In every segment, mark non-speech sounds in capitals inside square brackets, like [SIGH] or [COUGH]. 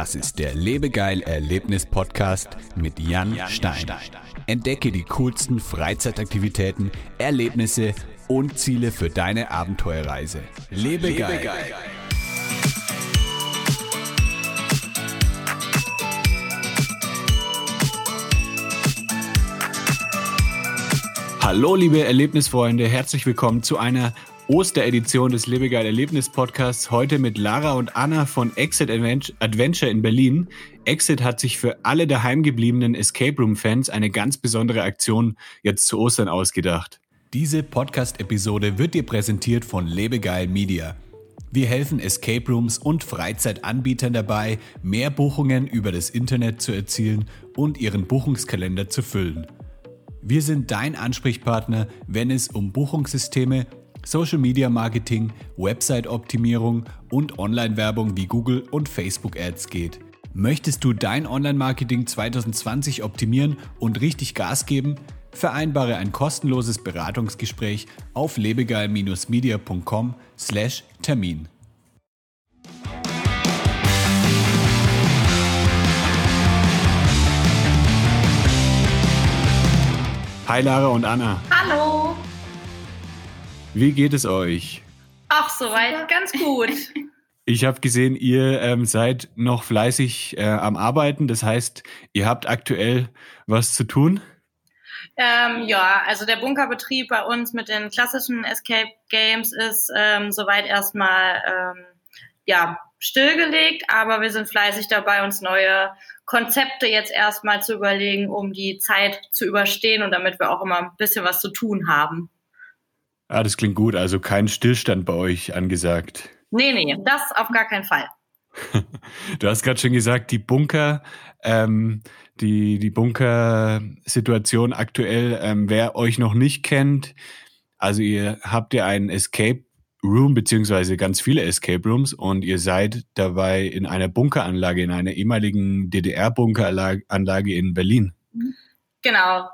Das ist der Lebegeil Erlebnis Podcast mit Jan Stein. Entdecke die coolsten Freizeitaktivitäten, Erlebnisse und Ziele für deine Abenteuerreise. Lebegeil. Lebegeil. Hallo liebe Erlebnisfreunde, herzlich willkommen zu einer Osteredition des Lebegeil Erlebnis Podcasts. Heute mit Lara und Anna von Exit Adventure in Berlin. Exit hat sich für alle daheimgebliebenen Escape Room Fans eine ganz besondere Aktion jetzt zu Ostern ausgedacht. Diese Podcast-Episode wird dir präsentiert von Lebegeil Media. Wir helfen Escape Rooms und Freizeitanbietern dabei, mehr Buchungen über das Internet zu erzielen und ihren Buchungskalender zu füllen. Wir sind dein Ansprechpartner, wenn es um Buchungssysteme Social Media Marketing, Website-Optimierung und Online-Werbung wie Google und Facebook Ads geht. Möchtest du dein Online-Marketing 2020 optimieren und richtig Gas geben? Vereinbare ein kostenloses Beratungsgespräch auf lebegeil-media.com/termin. Hi Lara und Anna. Hallo. Wie geht es euch? Ach, soweit ganz gut. [LAUGHS] Ich habe gesehen, ihr ähm, seid noch fleißig äh, am Arbeiten. Das heißt, ihr habt aktuell was zu tun? Ähm, ja, also der Bunkerbetrieb bei uns mit den klassischen Escape Games ist ähm, soweit erstmal ähm, ja, stillgelegt, aber wir sind fleißig dabei, uns neue Konzepte jetzt erstmal zu überlegen, um die Zeit zu überstehen und damit wir auch immer ein bisschen was zu tun haben. Ah, das klingt gut. Also kein Stillstand bei euch angesagt. Nee, nee, das auf gar keinen Fall. [LAUGHS] du hast gerade schon gesagt, die Bunker, ähm, die, die Bunker-Situation aktuell, ähm, wer euch noch nicht kennt, also ihr habt ja einen Escape Room, beziehungsweise ganz viele Escape Rooms und ihr seid dabei in einer Bunkeranlage, in einer ehemaligen DDR-Bunkeranlage in Berlin. Genau,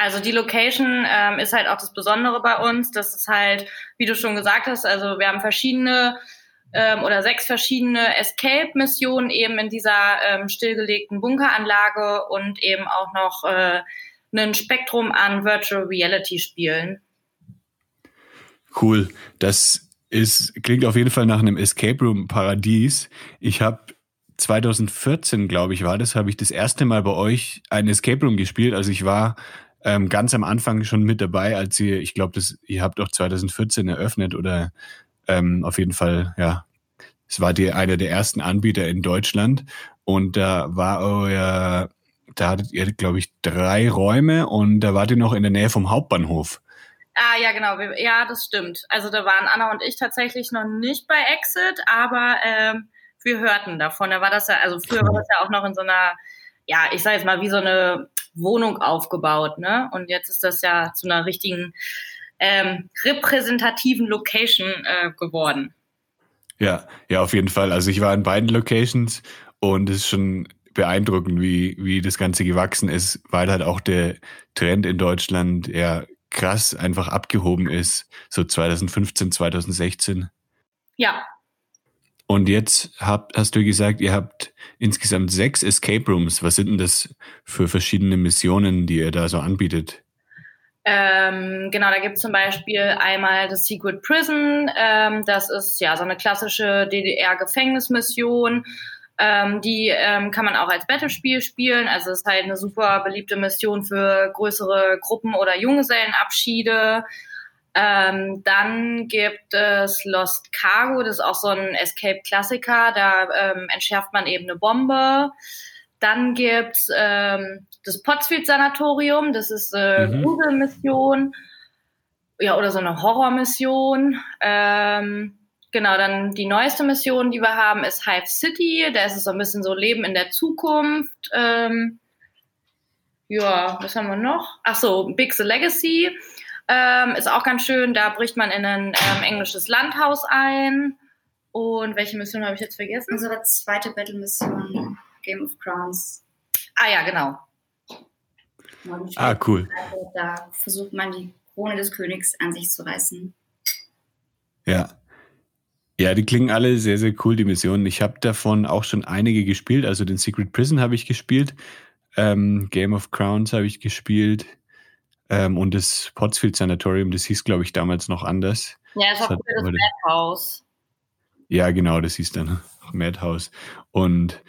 also die Location ähm, ist halt auch das Besondere bei uns. Das ist halt, wie du schon gesagt hast, also wir haben verschiedene ähm, oder sechs verschiedene Escape-Missionen eben in dieser ähm, stillgelegten Bunkeranlage und eben auch noch äh, ein Spektrum an Virtual Reality-Spielen. Cool. Das ist, klingt auf jeden Fall nach einem Escape Room Paradies. Ich habe 2014, glaube ich, war das, habe ich das erste Mal bei euch ein Escape Room gespielt. Also ich war ähm, ganz am Anfang schon mit dabei, als ihr, ich glaube, ihr habt auch 2014 eröffnet oder ähm, auf jeden Fall, ja, es war die, einer der ersten Anbieter in Deutschland und da war euer, da hattet ihr, glaube ich, drei Räume und da wart ihr noch in der Nähe vom Hauptbahnhof. Ah, ja, genau. Ja, das stimmt. Also da waren Anna und ich tatsächlich noch nicht bei Exit, aber ähm, wir hörten davon. Da war das ja, also früher war das ja auch noch in so einer, ja, ich sage jetzt mal, wie so eine Wohnung aufgebaut, ne? Und jetzt ist das ja zu einer richtigen ähm, repräsentativen Location äh, geworden. Ja, ja, auf jeden Fall. Also ich war in beiden Locations und es ist schon beeindruckend, wie, wie das Ganze gewachsen ist, weil halt auch der Trend in Deutschland ja krass einfach abgehoben ist, so 2015, 2016. Ja, und jetzt habt, hast du gesagt, ihr habt insgesamt sechs Escape Rooms. Was sind denn das für verschiedene Missionen, die ihr da so anbietet? Ähm, genau, da gibt es zum Beispiel einmal das Secret Prison. Ähm, das ist ja so eine klassische DDR-Gefängnismission. Ähm, die ähm, kann man auch als Battlespiel spielen. Also es ist halt eine super beliebte Mission für größere Gruppen oder Junggesellenabschiede. Ähm, dann gibt es Lost Cargo, das ist auch so ein Escape-Klassiker, da ähm, entschärft man eben eine Bombe. Dann gibt's ähm, das Pottsfield-Sanatorium, das ist eine mhm. Gruselmission, ja, oder so eine Horrormission. Ähm, genau, dann die neueste Mission, die wir haben, ist Hive City, da ist es so ein bisschen so Leben in der Zukunft. Ähm, ja, was haben wir noch? Ach so, Big the Legacy. Ähm, ist auch ganz schön. Da bricht man in ein ähm, englisches Landhaus ein. Und welche Mission habe ich jetzt vergessen? Unsere zweite Battle-Mission, Game of Crowns. Ah ja, genau. Ah, cool. Da versucht man die Krone des Königs an sich zu reißen. Ja. Ja, die klingen alle sehr, sehr cool, die Missionen. Ich habe davon auch schon einige gespielt. Also den Secret Prison habe ich gespielt. Ähm, Game of Crowns habe ich gespielt. Ähm, und das Pottsfield Sanatorium, das hieß, glaube ich, damals noch anders. Ja, das war das, das Madhouse. Ja, genau, das hieß dann [LAUGHS] Madhouse. Und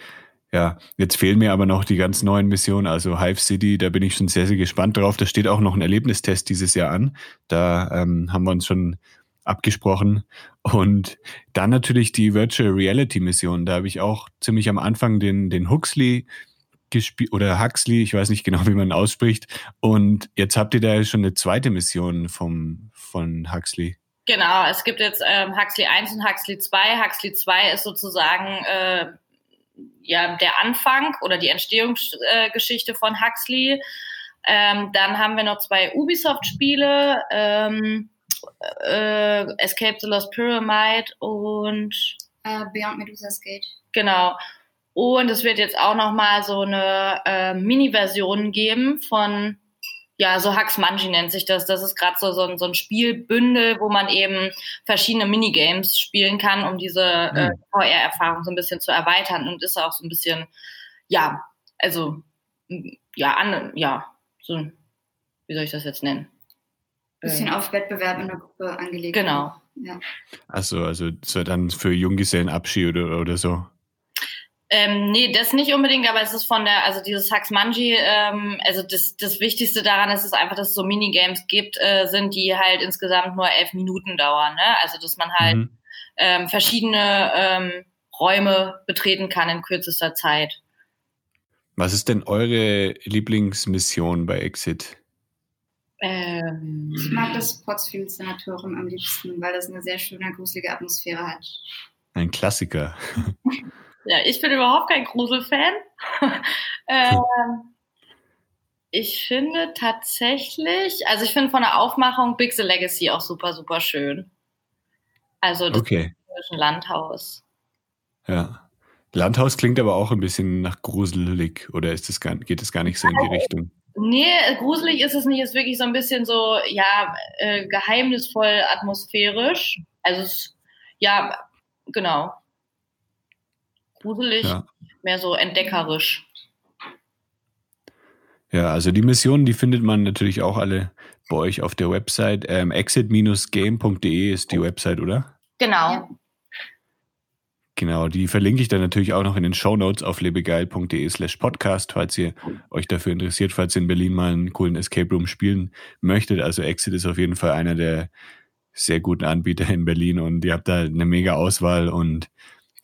ja, jetzt fehlen mir aber noch die ganz neuen Missionen, also Hive City, da bin ich schon sehr, sehr gespannt drauf. Da steht auch noch ein Erlebnistest dieses Jahr an. Da ähm, haben wir uns schon abgesprochen. Und dann natürlich die Virtual Reality Mission. Da habe ich auch ziemlich am Anfang den, den Huxley gespielt oder Huxley, ich weiß nicht genau, wie man ausspricht. Und jetzt habt ihr da schon eine zweite Mission vom, von Huxley. Genau, es gibt jetzt ähm, Huxley 1 und Huxley 2. Huxley 2 ist sozusagen äh, ja der Anfang oder die Entstehungsgeschichte äh, von Huxley. Ähm, dann haben wir noch zwei Ubisoft-Spiele. Ähm, äh, Escape the Lost Pyramid und uh, Beyond Medusa's Gate. Genau. Und es wird jetzt auch noch mal so eine äh, Mini-Version geben von ja, so Hux Manji nennt sich das. Das ist gerade so, so, ein, so ein Spielbündel, wo man eben verschiedene Minigames spielen kann, um diese äh, mhm. VR-Erfahrung so ein bisschen zu erweitern und ist auch so ein bisschen, ja, also, ja, an, ja, so, wie soll ich das jetzt nennen? bisschen ähm, auf Wettbewerb in der Gruppe angelegt. Genau. Ja. Also, also so dann für Junggesellenabschied oder, oder so. Ähm, nee, das nicht unbedingt, aber es ist von der, also dieses Haxmanji, ähm, also das, das Wichtigste daran ist es einfach, dass es so Minigames gibt, äh, sind, die halt insgesamt nur elf Minuten dauern. Ne? Also dass man halt mhm. ähm, verschiedene ähm, Räume betreten kann in kürzester Zeit. Was ist denn eure Lieblingsmission bei Exit? Ähm, ich mag das Pottsfield Sanatorium am liebsten, weil das eine sehr schöne, gruselige Atmosphäre hat. Ein Klassiker. [LAUGHS] ja, ich bin überhaupt kein Gruselfan. [LAUGHS] ähm, ich finde tatsächlich, also ich finde von der Aufmachung Big The Legacy auch super, super schön. Also das okay. Landhaus. Ja. Landhaus klingt aber auch ein bisschen nach gruselig, oder ist das gar, geht es gar nicht so in die Richtung? Nee, gruselig ist es nicht. Es ist wirklich so ein bisschen so, ja, äh, geheimnisvoll atmosphärisch. Also, es, ja, genau. Gruselig, ja. mehr so entdeckerisch. Ja, also die Missionen, die findet man natürlich auch alle bei euch auf der Website. Ähm, exit-game.de ist die Website, oder? Genau. Ja. Genau, die verlinke ich dann natürlich auch noch in den Show Notes auf lebegeil.de slash podcast, falls ihr euch dafür interessiert, falls ihr in Berlin mal einen coolen Escape Room spielen möchtet. Also Exit ist auf jeden Fall einer der sehr guten Anbieter in Berlin und ihr habt da eine mega Auswahl und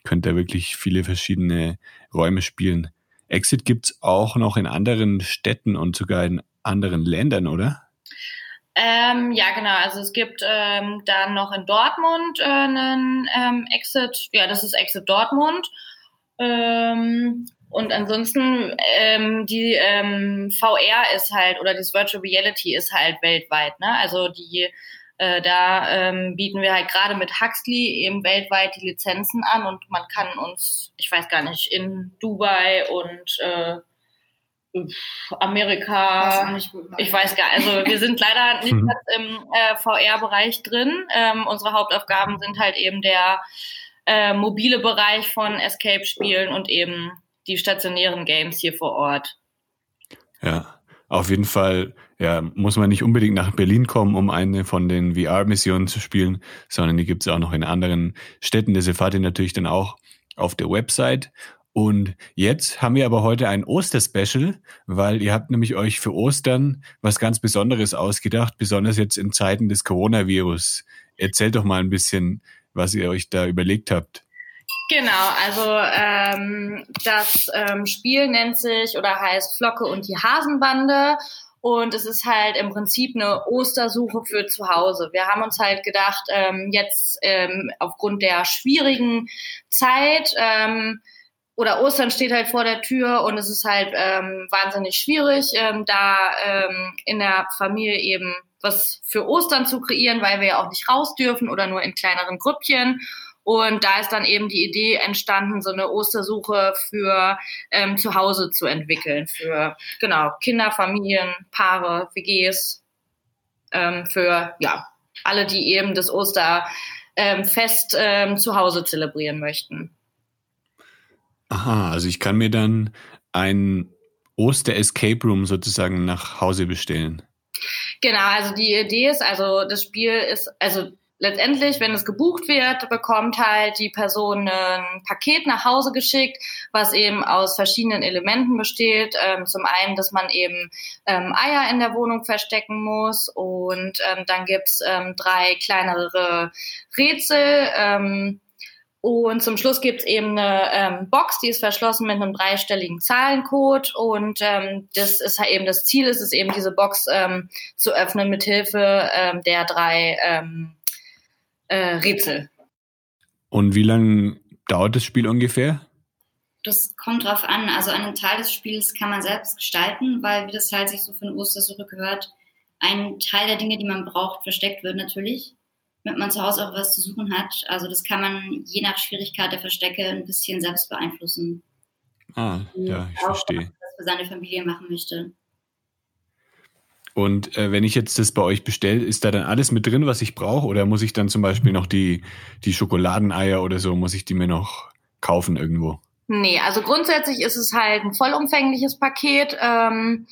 könnt da wirklich viele verschiedene Räume spielen. Exit gibt's auch noch in anderen Städten und sogar in anderen Ländern, oder? Ähm, ja, genau. Also es gibt ähm, dann noch in Dortmund äh, einen ähm, Exit, ja, das ist Exit Dortmund. Ähm, und ansonsten ähm, die ähm, VR ist halt oder das Virtual Reality ist halt weltweit. Ne? Also die äh, da ähm, bieten wir halt gerade mit Huxley eben weltweit die Lizenzen an und man kann uns, ich weiß gar nicht, in Dubai und äh, Amerika, ich weiß gar nicht, also wir sind leider [LAUGHS] nicht mhm. im äh, VR-Bereich drin. Ähm, unsere Hauptaufgaben sind halt eben der äh, mobile Bereich von Escape-Spielen und eben die stationären Games hier vor Ort. Ja, auf jeden Fall ja, muss man nicht unbedingt nach Berlin kommen, um eine von den VR-Missionen zu spielen, sondern die gibt es auch noch in anderen Städten. Das erfahrt ihr natürlich dann auch auf der Website. Und jetzt haben wir aber heute ein Osterspecial, weil ihr habt nämlich euch für Ostern was ganz Besonderes ausgedacht, besonders jetzt in Zeiten des Coronavirus. Erzählt doch mal ein bisschen, was ihr euch da überlegt habt. Genau, also ähm, das ähm, Spiel nennt sich oder heißt Flocke und die Hasenbande und es ist halt im Prinzip eine Ostersuche für zu Hause. Wir haben uns halt gedacht, ähm, jetzt ähm, aufgrund der schwierigen Zeit ähm, oder Ostern steht halt vor der Tür und es ist halt ähm, wahnsinnig schwierig, ähm, da ähm, in der Familie eben was für Ostern zu kreieren, weil wir ja auch nicht raus dürfen oder nur in kleineren Grüppchen. Und da ist dann eben die Idee entstanden, so eine Ostersuche für ähm, zu Hause zu entwickeln, für genau Kinder, Familien, Paare, WGs, ähm, für ja alle, die eben das Oster ähm, ähm, zu Hause zelebrieren möchten. Aha, also ich kann mir dann ein Oster-Escape Room sozusagen nach Hause bestellen. Genau, also die Idee ist, also das Spiel ist, also letztendlich, wenn es gebucht wird, bekommt halt die Person ein Paket nach Hause geschickt, was eben aus verschiedenen Elementen besteht. Ähm, zum einen, dass man eben ähm, Eier in der Wohnung verstecken muss und ähm, dann gibt's ähm, drei kleinere Rätsel. Ähm, und zum Schluss gibt's eben eine ähm, Box, die ist verschlossen mit einem dreistelligen Zahlencode. Und das ist halt eben das Ziel, ist es eben diese Box zu öffnen mit Hilfe der drei äh, Rätsel. Und wie lange dauert das Spiel ungefähr? Das kommt drauf an. Also einen Teil des Spiels kann man selbst gestalten, weil wie das halt sich so eine Ostersuche gehört, ein Teil der Dinge, die man braucht, versteckt wird natürlich damit man zu Hause auch was zu suchen hat. Also das kann man je nach Schwierigkeit der Verstecke ein bisschen selbst beeinflussen. Ah, ja, ich auch, verstehe. Was für seine Familie machen möchte. Und äh, wenn ich jetzt das bei euch bestelle, ist da dann alles mit drin, was ich brauche? Oder muss ich dann zum Beispiel noch die, die Schokoladeneier oder so, muss ich die mir noch kaufen irgendwo? Nee, also grundsätzlich ist es halt ein vollumfängliches Paket. Ähm,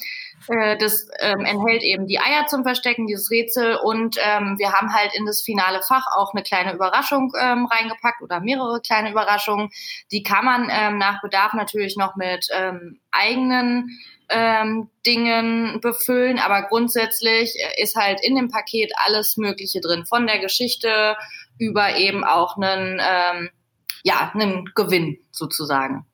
äh, das ähm, enthält eben die Eier zum Verstecken, dieses Rätsel und ähm, wir haben halt in das finale Fach auch eine kleine Überraschung ähm, reingepackt oder mehrere kleine Überraschungen. Die kann man ähm, nach Bedarf natürlich noch mit ähm, eigenen ähm, Dingen befüllen, aber grundsätzlich ist halt in dem Paket alles Mögliche drin, von der Geschichte über eben auch einen, ähm, ja, einen Gewinn sozusagen.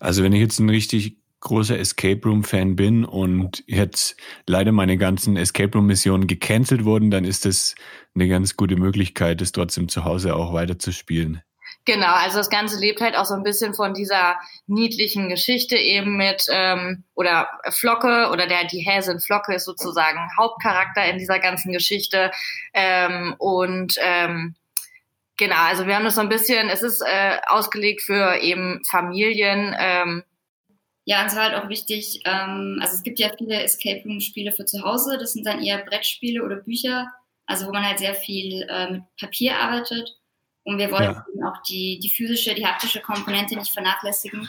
Also wenn ich jetzt ein richtig großer Escape Room Fan bin und jetzt leider meine ganzen Escape Room Missionen gecancelt wurden, dann ist das eine ganz gute Möglichkeit, das trotzdem zu Hause auch weiter zu spielen. Genau, also das Ganze lebt halt auch so ein bisschen von dieser niedlichen Geschichte eben mit ähm, oder Flocke oder der die Häsin Flocke ist sozusagen Hauptcharakter in dieser ganzen Geschichte. Ähm, und ähm, genau, also wir haben das so ein bisschen, es ist äh, ausgelegt für eben Familien, ähm, ja, es war halt auch wichtig, ähm, also es gibt ja viele Escape Room-Spiele für zu Hause, das sind dann eher Brettspiele oder Bücher, also wo man halt sehr viel äh, mit Papier arbeitet. Und wir wollten ja. auch die, die physische, die haptische Komponente nicht vernachlässigen,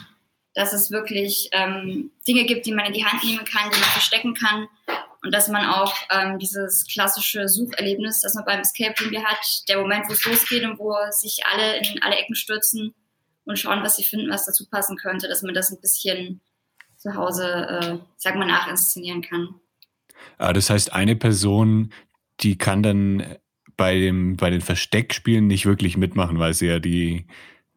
dass es wirklich ähm, Dinge gibt, die man in die Hand nehmen kann, die man verstecken kann und dass man auch ähm, dieses klassische Sucherlebnis, das man beim Escape Room hier hat, der Moment, wo es losgeht und wo sich alle in alle Ecken stürzen und schauen, was sie finden, was dazu passen könnte, dass man das ein bisschen zu Hause, äh, sag mal, nachinszenieren kann. Ah, das heißt, eine Person, die kann dann bei, dem, bei den Versteckspielen nicht wirklich mitmachen, weil sie ja die,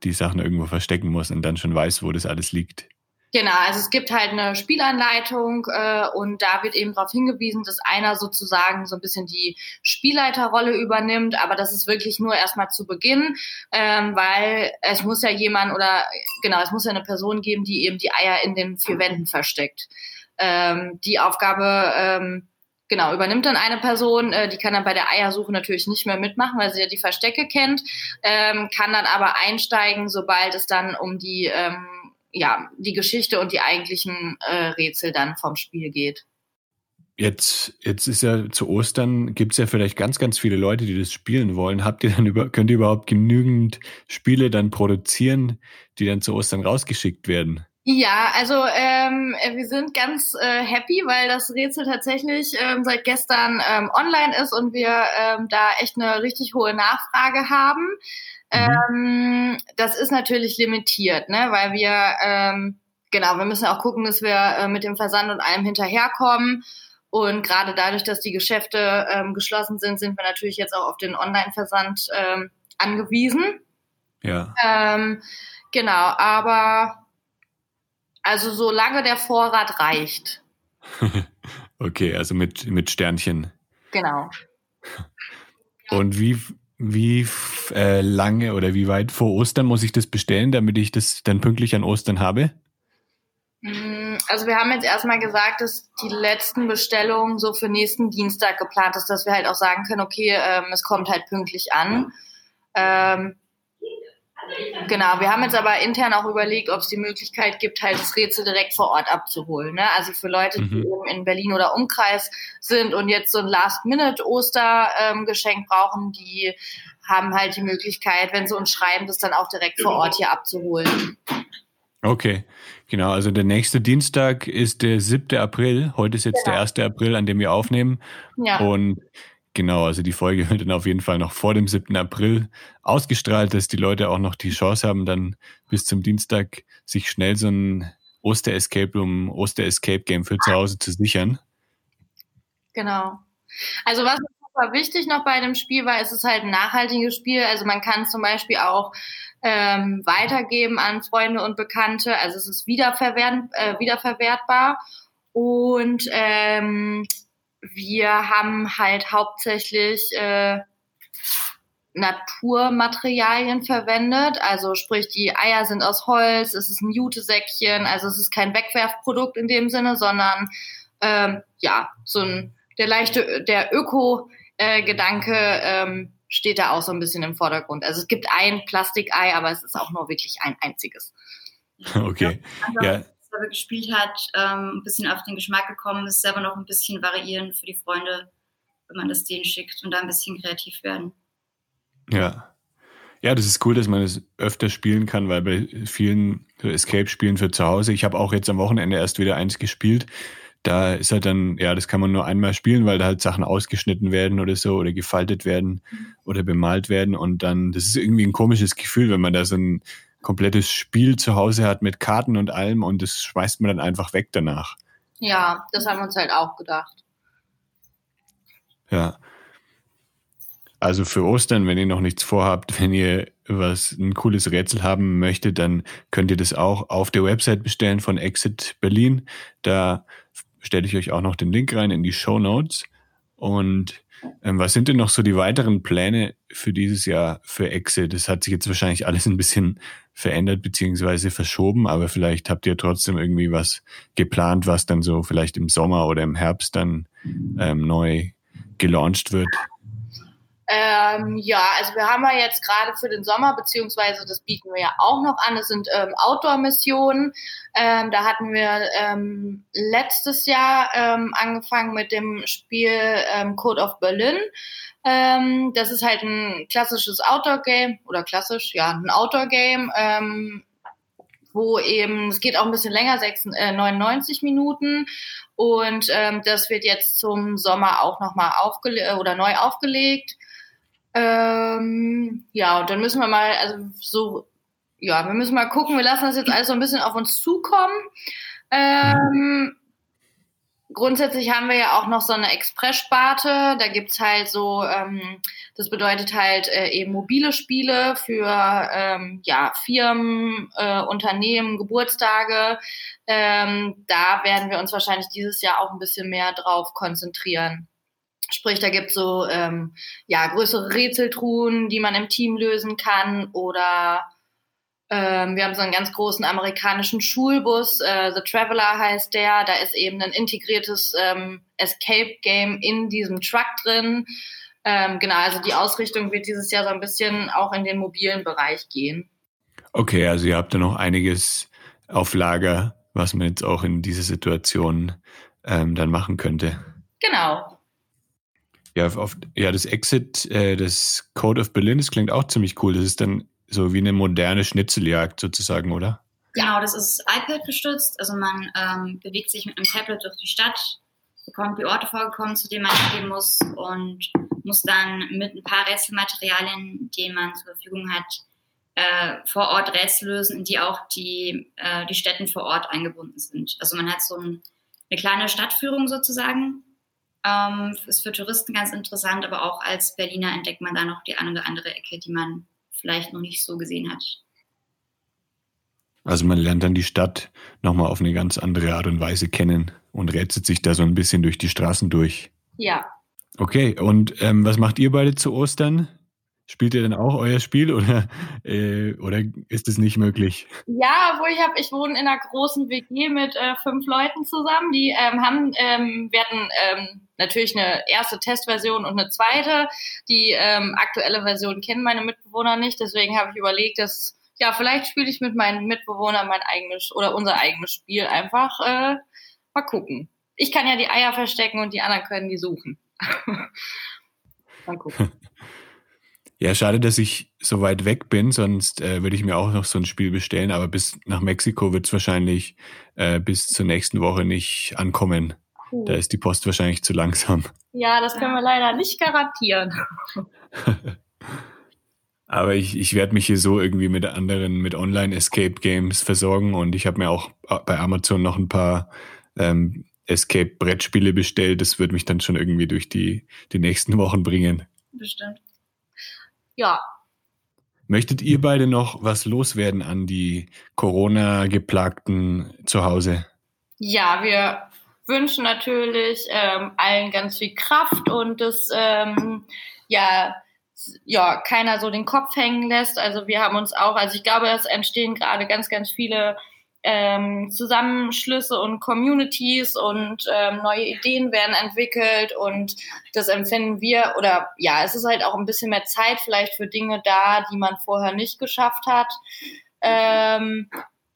die Sachen irgendwo verstecken muss und dann schon weiß, wo das alles liegt. Genau, also es gibt halt eine Spielanleitung äh, und da wird eben darauf hingewiesen, dass einer sozusagen so ein bisschen die Spielleiterrolle übernimmt, aber das ist wirklich nur erstmal zu Beginn, ähm, weil es muss ja jemand oder genau, es muss ja eine Person geben, die eben die Eier in den vier Wänden versteckt. Ähm, die Aufgabe ähm, genau, übernimmt dann eine Person, äh, die kann dann bei der Eiersuche natürlich nicht mehr mitmachen, weil sie ja die Verstecke kennt, ähm, kann dann aber einsteigen, sobald es dann um die ähm, ja, die Geschichte und die eigentlichen äh, Rätsel dann vom Spiel geht. Jetzt, jetzt ist ja zu Ostern, gibt es ja vielleicht ganz, ganz viele Leute, die das spielen wollen. Habt ihr dann über, könnt ihr überhaupt genügend Spiele dann produzieren, die dann zu Ostern rausgeschickt werden? Ja, also ähm, wir sind ganz äh, happy, weil das Rätsel tatsächlich ähm, seit gestern ähm, online ist und wir ähm, da echt eine richtig hohe Nachfrage haben. Mhm. Ähm, das ist natürlich limitiert, ne? weil wir, ähm, genau, wir müssen auch gucken, dass wir äh, mit dem Versand und allem hinterherkommen. Und gerade dadurch, dass die Geschäfte ähm, geschlossen sind, sind wir natürlich jetzt auch auf den Online-Versand ähm, angewiesen. Ja. Ähm, genau, aber also solange der Vorrat reicht. [LAUGHS] okay, also mit, mit Sternchen. Genau. [LAUGHS] Und wie, wie äh, lange oder wie weit vor Ostern muss ich das bestellen, damit ich das dann pünktlich an Ostern habe? Mm, also wir haben jetzt erstmal gesagt, dass die letzten Bestellungen so für nächsten Dienstag geplant ist, dass wir halt auch sagen können, okay, ähm, es kommt halt pünktlich an. Ähm, Genau, wir haben jetzt aber intern auch überlegt, ob es die Möglichkeit gibt, halt das Rätsel direkt vor Ort abzuholen. Ne? Also für Leute, die mhm. eben in Berlin oder Umkreis sind und jetzt so ein Last-Minute-Ostergeschenk ähm, brauchen, die haben halt die Möglichkeit, wenn sie uns schreiben, das dann auch direkt vor Ort hier abzuholen. Okay, genau. Also der nächste Dienstag ist der 7. April. Heute ist jetzt genau. der 1. April, an dem wir aufnehmen. Ja. Und Genau, also die Folge wird dann auf jeden Fall noch vor dem 7. April ausgestrahlt, dass die Leute auch noch die Chance haben, dann bis zum Dienstag sich schnell so ein Oster-Escape Room, Oster-Escape-Game für zu Hause zu sichern. Genau. Also was super wichtig noch bei dem Spiel war, es ist halt ein nachhaltiges Spiel. Also man kann zum Beispiel auch ähm, weitergeben an Freunde und Bekannte. Also es ist wiederverwert, äh, wiederverwertbar. Und ähm, wir haben halt hauptsächlich äh, Naturmaterialien verwendet. Also sprich, die Eier sind aus Holz, es ist ein Jutesäckchen, also es ist kein Wegwerfprodukt in dem Sinne, sondern ähm, ja, so ein der leichte, der Öko-Gedanke äh, ähm, steht da auch so ein bisschen im Vordergrund. Also es gibt ein Plastikei, aber es ist auch nur wirklich ein einziges. [LAUGHS] Okay. Also, ja selber gespielt hat, ähm, ein bisschen auf den Geschmack gekommen ist, selber noch ein bisschen variieren für die Freunde, wenn man das denen schickt und da ein bisschen kreativ werden. Ja. Ja, das ist cool, dass man es das öfter spielen kann, weil bei vielen Escape-Spielen für zu Hause, ich habe auch jetzt am Wochenende erst wieder eins gespielt, da ist halt dann, ja, das kann man nur einmal spielen, weil da halt Sachen ausgeschnitten werden oder so oder gefaltet werden mhm. oder bemalt werden und dann, das ist irgendwie ein komisches Gefühl, wenn man da so ein komplettes Spiel zu Hause hat mit Karten und allem und das schmeißt man dann einfach weg danach. Ja, das haben wir uns halt auch gedacht. Ja. Also für Ostern, wenn ihr noch nichts vorhabt, wenn ihr was ein cooles Rätsel haben möchtet, dann könnt ihr das auch auf der Website bestellen von Exit Berlin. Da stelle ich euch auch noch den Link rein in die Show Notes. Und ähm, was sind denn noch so die weiteren Pläne für dieses Jahr für Exit? Das hat sich jetzt wahrscheinlich alles ein bisschen verändert beziehungsweise verschoben, aber vielleicht habt ihr trotzdem irgendwie was geplant, was dann so vielleicht im Sommer oder im Herbst dann ähm, neu gelauncht wird. Ähm, ja, also wir haben ja jetzt gerade für den Sommer, beziehungsweise das bieten wir ja auch noch an, das sind ähm, Outdoor-Missionen. Ähm, da hatten wir ähm, letztes Jahr ähm, angefangen mit dem Spiel ähm, Code of Berlin. Das ist halt ein klassisches Outdoor-Game, oder klassisch, ja, ein Outdoor-Game, wo eben, es geht auch ein bisschen länger, 6, äh, 99 Minuten. Und ähm, das wird jetzt zum Sommer auch nochmal aufgelegt oder neu aufgelegt. Ähm, ja, und dann müssen wir mal, also so, ja, wir müssen mal gucken, wir lassen das jetzt alles so ein bisschen auf uns zukommen. Ähm, grundsätzlich haben wir ja auch noch so eine Express-Sparte. Da gibt's halt so, ähm, das bedeutet halt äh, eben mobile Spiele für ähm, ja, Firmen, äh, Unternehmen, Geburtstage. Ähm, da werden wir uns wahrscheinlich dieses Jahr auch ein bisschen mehr drauf konzentrieren. Sprich, da gibt es so ähm, ja, größere Rätseltruhen, die man im Team lösen kann. Oder ähm, wir haben so einen ganz großen amerikanischen Schulbus, äh, The Traveler heißt der. Da ist eben ein integriertes ähm, Escape-Game in diesem Truck drin. Ähm, genau, also die Ausrichtung wird dieses Jahr so ein bisschen auch in den mobilen Bereich gehen. Okay, also ihr habt da noch einiges auf Lager, was man jetzt auch in dieser Situation ähm, dann machen könnte. Genau. Ja, auf, ja, das Exit, äh, das Code of Berlin, das klingt auch ziemlich cool. Das ist dann so wie eine moderne Schnitzeljagd sozusagen, oder? Genau, das ist iPad gestützt. Also man ähm, bewegt sich mit einem Tablet durch die Stadt, bekommt die Orte vorgekommen, zu denen man hingehen muss und muss dann mit ein paar Rätselmaterialien, die man zur Verfügung hat, äh, vor Ort Rätsel lösen, in die auch die, äh, die Städten vor Ort eingebunden sind. Also man hat so ein, eine kleine Stadtführung sozusagen ähm, ist für Touristen ganz interessant, aber auch als Berliner entdeckt man da noch die eine oder andere Ecke, die man vielleicht noch nicht so gesehen hat. Also man lernt dann die Stadt nochmal auf eine ganz andere Art und Weise kennen und rätselt sich da so ein bisschen durch die Straßen durch. Ja. Okay, und ähm, was macht ihr beide zu Ostern? Spielt ihr denn auch euer Spiel oder, [LAUGHS] äh, oder ist es nicht möglich? Ja, wo ich habe, ich wohne in einer großen WG mit äh, fünf Leuten zusammen. Die ähm, haben, ähm, werden ähm, natürlich eine erste Testversion und eine zweite. Die ähm, aktuelle Version kennen meine Mitbewohner nicht, deswegen habe ich überlegt, dass ja, vielleicht spiele ich mit meinen Mitbewohnern mein eigenes oder unser eigenes Spiel einfach äh, mal gucken. Ich kann ja die Eier verstecken und die anderen können die suchen. [LAUGHS] mal gucken. Ja, schade, dass ich so weit weg bin, sonst äh, würde ich mir auch noch so ein Spiel bestellen, aber bis nach Mexiko wird es wahrscheinlich äh, bis zur nächsten Woche nicht ankommen. Cool. Da ist die Post wahrscheinlich zu langsam. Ja, das können wir leider nicht garantieren. [LAUGHS] aber ich, ich werde mich hier so irgendwie mit anderen, mit Online-Escape-Games versorgen und ich habe mir auch bei Amazon noch ein paar ähm, Escape-Brettspiele bestellt. Das wird mich dann schon irgendwie durch die, die nächsten Wochen bringen. Bestimmt ja. Möchtet ihr beide noch was loswerden an die Corona-Geplagten zu Hause? Ja, wir wünschen natürlich ähm, allen ganz viel Kraft und dass ähm, ja, ja keiner so den Kopf hängen lässt. Also wir haben uns auch, also ich glaube, es entstehen gerade ganz, ganz viele ähm, Zusammenschlüsse und Communities und ähm, neue Ideen werden entwickelt und das empfinden wir oder ja, es ist halt auch ein bisschen mehr Zeit vielleicht für Dinge da, die man vorher nicht geschafft hat. Ähm,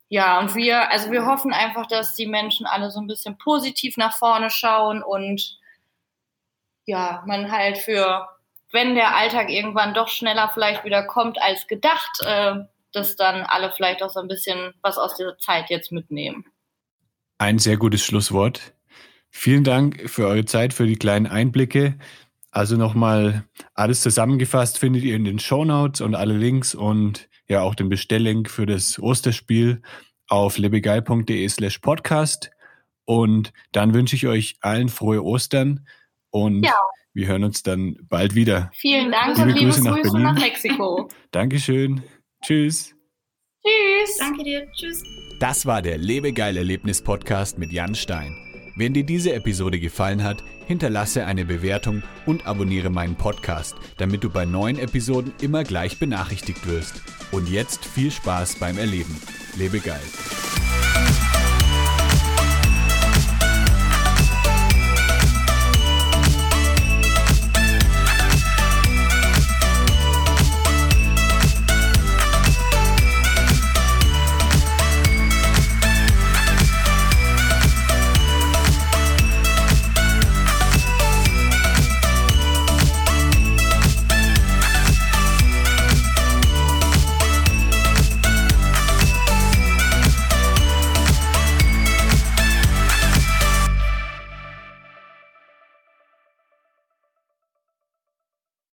ja, und wir, also wir hoffen einfach, dass die Menschen alle so ein bisschen positiv nach vorne schauen und ja, man halt für, wenn der Alltag irgendwann doch schneller vielleicht wieder kommt als gedacht, äh, dass dann alle vielleicht auch so ein bisschen was aus dieser Zeit jetzt mitnehmen. Ein sehr gutes Schlusswort. Vielen Dank für eure Zeit, für die kleinen Einblicke. Also nochmal alles zusammengefasst findet ihr in den Show Notes und alle Links und ja auch den Bestelllink für das Osterspiel auf lebegeil.de slash podcast. Und dann wünsche ich euch allen frohe Ostern und ja. wir hören uns dann bald wieder. Vielen Dank liebe und liebe Grüße, Grüße nach, Berlin. nach Mexiko. [LAUGHS] Dankeschön. Tschüss. Tschüss. Danke dir. Tschüss. Das war der Lebegeil-Erlebnis-Podcast mit Jan Stein. Wenn dir diese Episode gefallen hat, hinterlasse eine Bewertung und abonniere meinen Podcast, damit du bei neuen Episoden immer gleich benachrichtigt wirst. Und jetzt viel Spaß beim Erleben. Lebe geil.